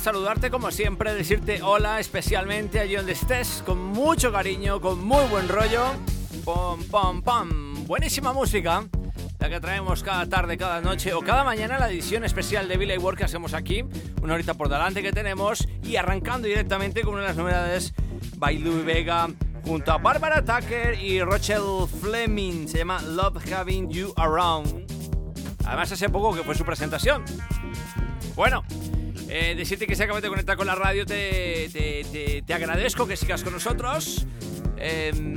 saludarte, como siempre, decirte hola especialmente allí donde estés, con mucho cariño, con muy buen rollo. Pom, pom, pom. Buenísima música, la que traemos cada tarde, cada noche o cada mañana, la edición especial de Billy Work que hacemos aquí, una horita por delante que tenemos, y arrancando directamente con una de las novedades, Louis Vega, junto a Barbara Tucker y Rochelle Fleming, se llama Love Having You Around. Además, hace poco que fue su presentación. Bueno, eh, decirte que se acabas de conectar con la radio, te, te- te- te agradezco que sigas con nosotros. Em,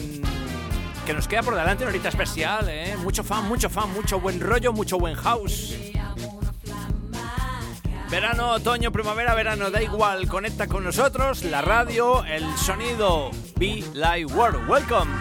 que nos queda por delante una horita especial, ¿eh? Mucho fan, mucho fan, mucho buen rollo, mucho buen house. Verano, otoño, primavera, verano, da igual, conecta con nosotros, la radio, el sonido, Be Live World. Welcome.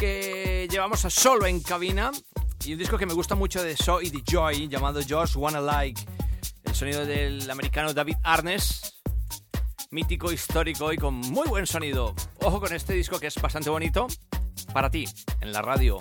Que llevamos a solo en cabina y un disco que me gusta mucho de So y de Joy llamado Just Wanna Like. El sonido del americano David Arnes, mítico, histórico y con muy buen sonido. Ojo con este disco que es bastante bonito para ti en la radio.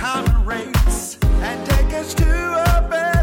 Time a race. And take us to a better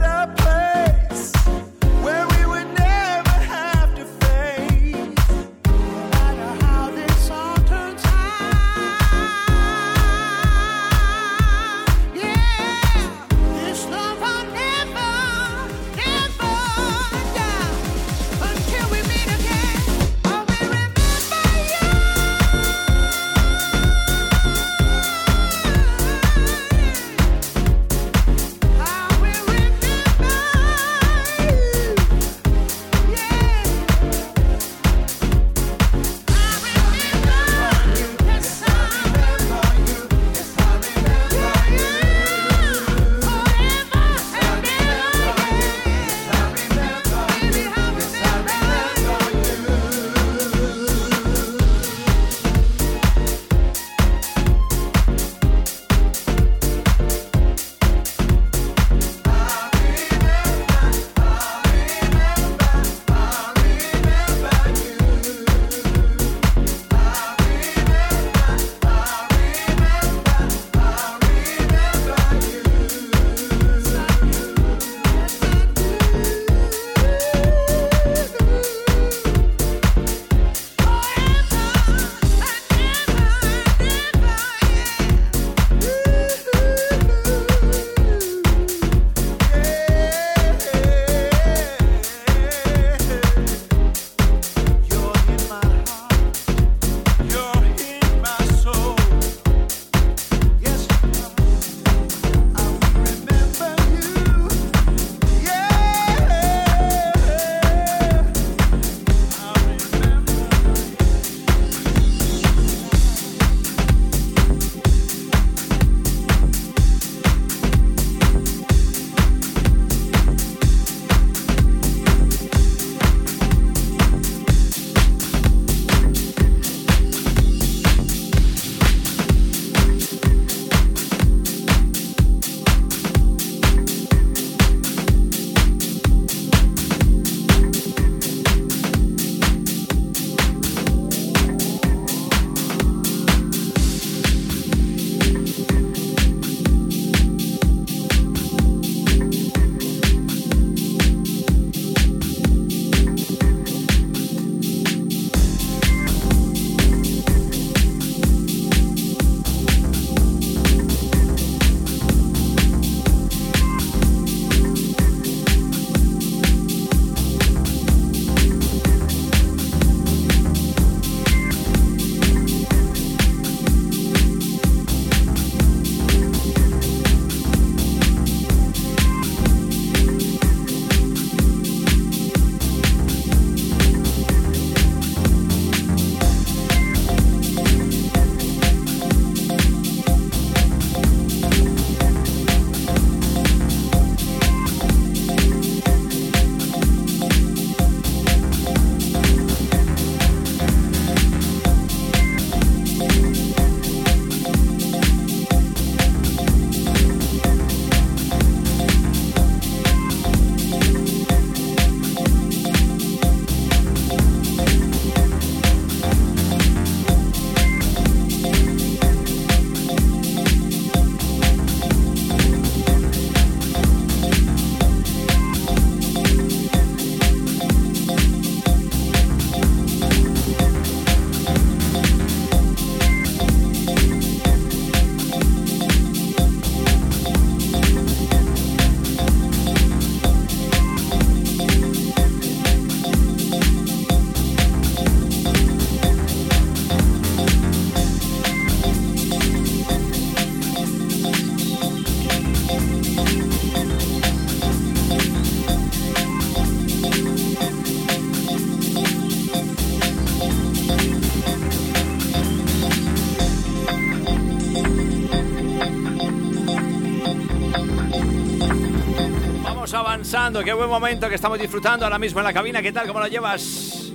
Qué buen momento que estamos disfrutando ahora mismo en la cabina. ¿Qué tal? ¿Cómo lo llevas?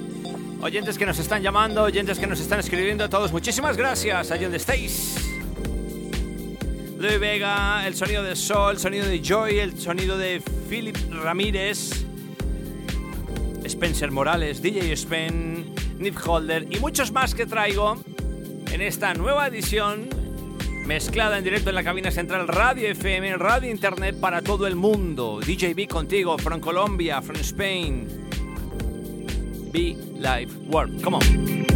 Oyentes que nos están llamando, oyentes que nos están escribiendo, todos muchísimas gracias allí donde estéis. Luis Vega, el sonido de Sol, el sonido de Joy, el sonido de Philip Ramírez, Spencer Morales, DJ Spen, Nip Holder y muchos más que traigo en esta nueva edición mezclada en directo en la cabina central Radio FM, Radio Internet para todo el mundo. DJ B contigo, from Colombia, from Spain. Be Live World. Come on.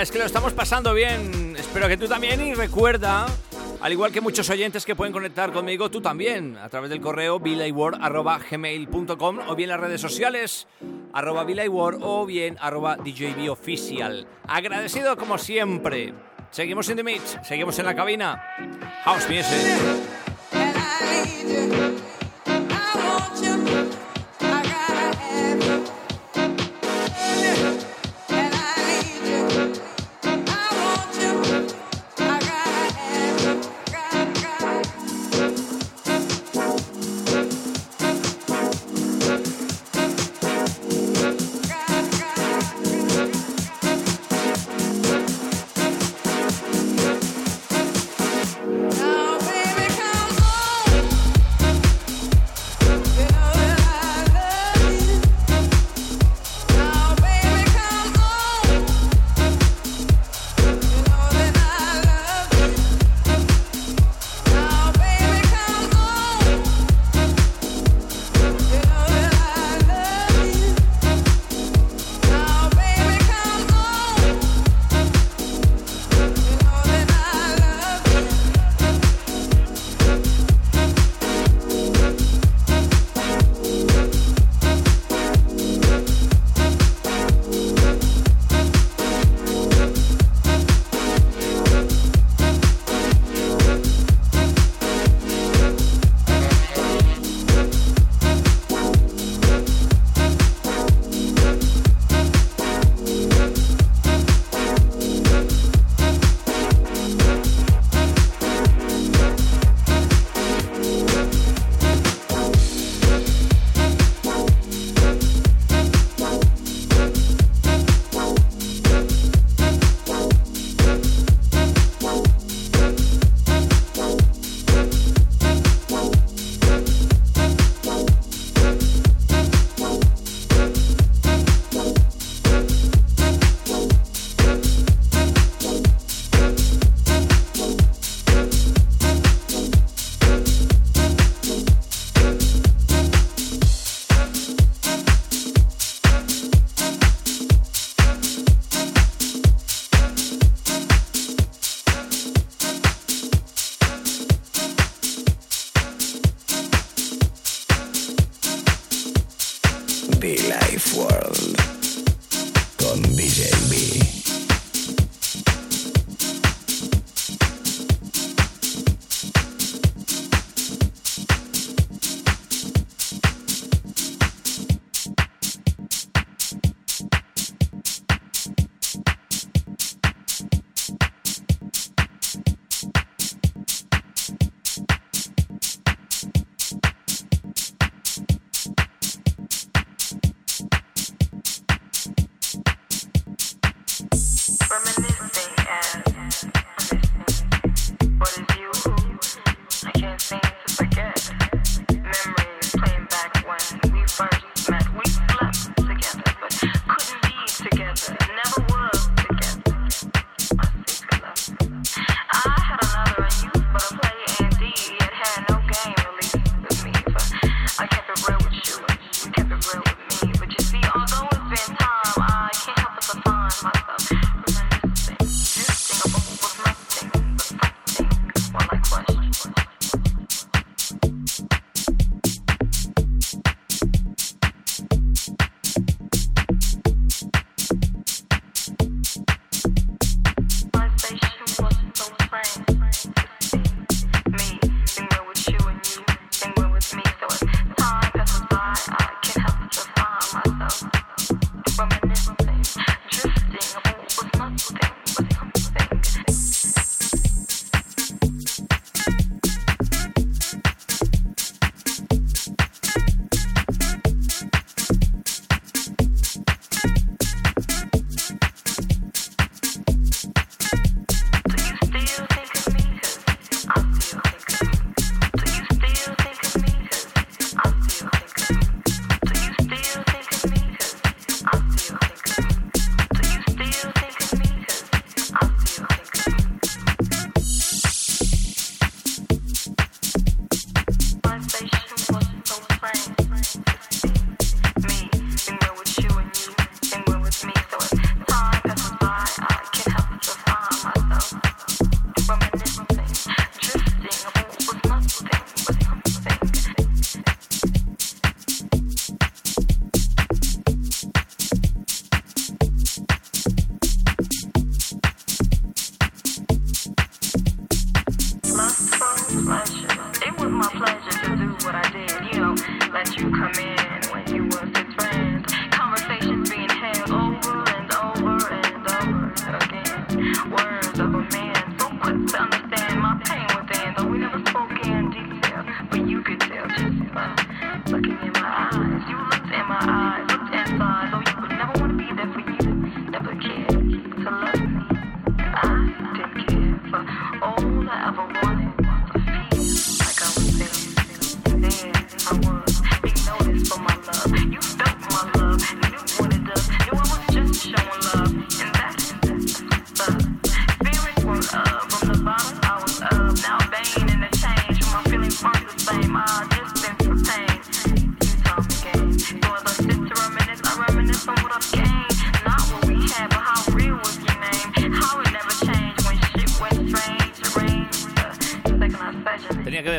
Es que lo estamos pasando bien. Espero que tú también y recuerda, al igual que muchos oyentes que pueden conectar conmigo, tú también, a través del correo gmail.com o bien las redes sociales arroba o bien arroba DJBOfficial. Agradecido como siempre. Seguimos en The Mix, seguimos en la cabina. House Music.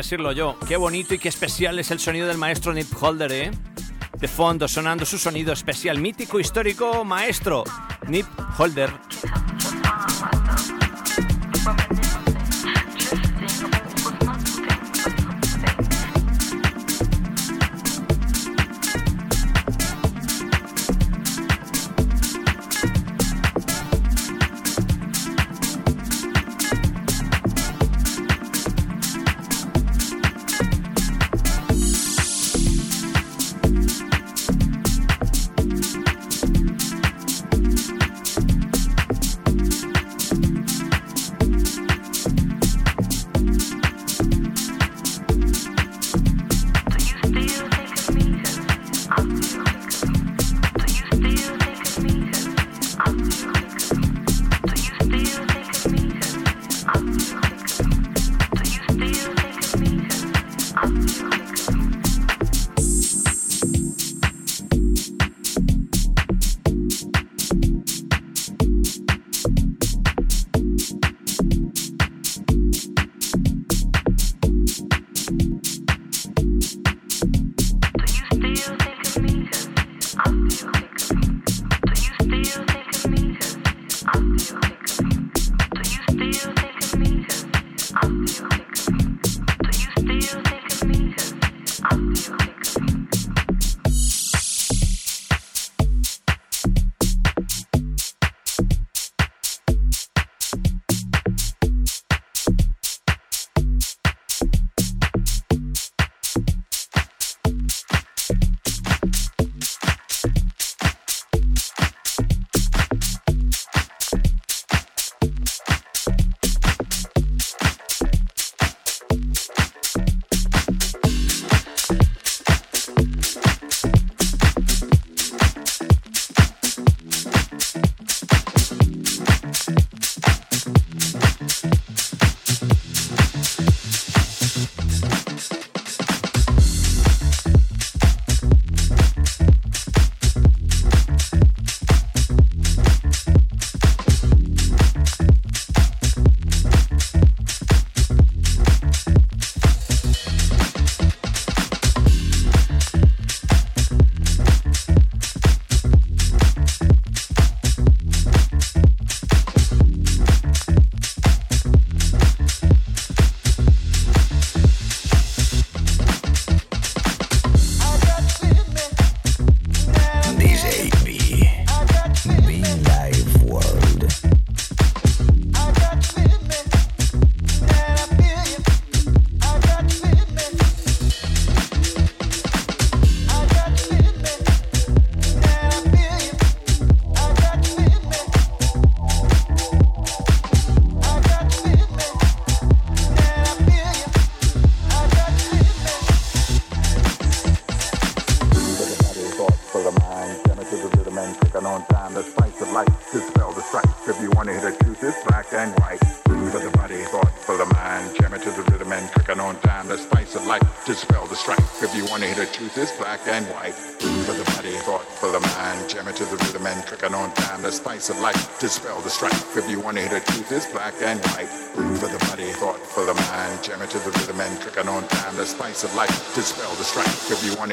decirlo yo. Qué bonito y qué especial es el sonido del maestro Nip Holder, ¿eh? De fondo sonando su sonido especial, mítico, histórico, maestro Nip Holder.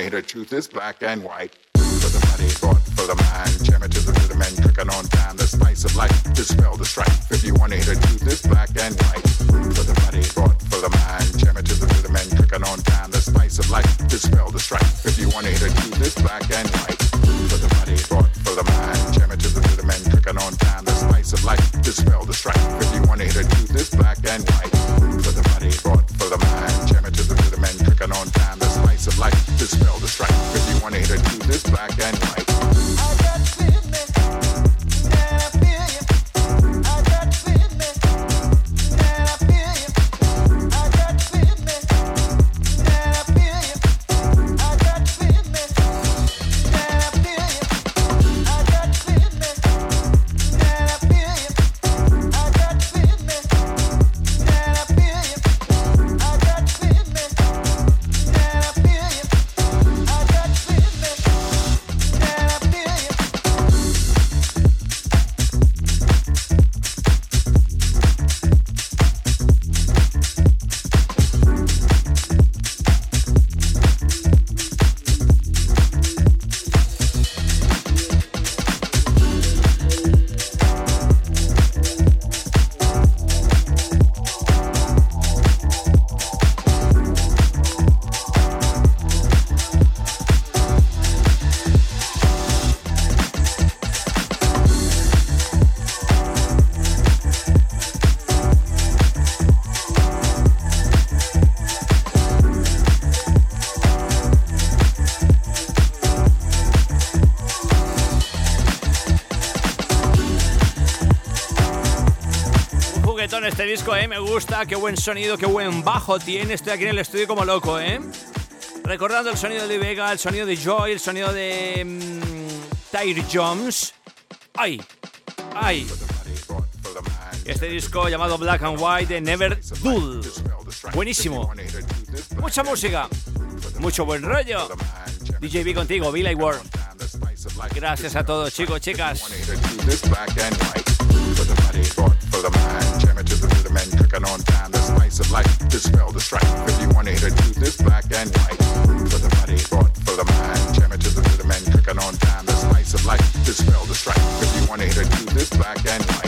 greater truth is black and white. strike. Cause you wanna hit a dude this back and white. Eh, me gusta, qué buen sonido, qué buen bajo tiene. Estoy aquí en el estudio como loco, ¿eh? Recordando el sonido de Vega, el sonido de Joy, el sonido de. Mmm, Tyre Jones. ¡Ay! ¡Ay! Este disco llamado Black and White de Never Dull. Buenísimo. Mucha música. Mucho buen rollo. DJB contigo, Villa World. Gracias a todos, chicos, chicas. Dispel the strife. If you want to hit this black and white. For the money, bought for the mind. Jam it to the rhythm and cooking on time. The spice of life Dispel the strife. If you want to hit this black and white.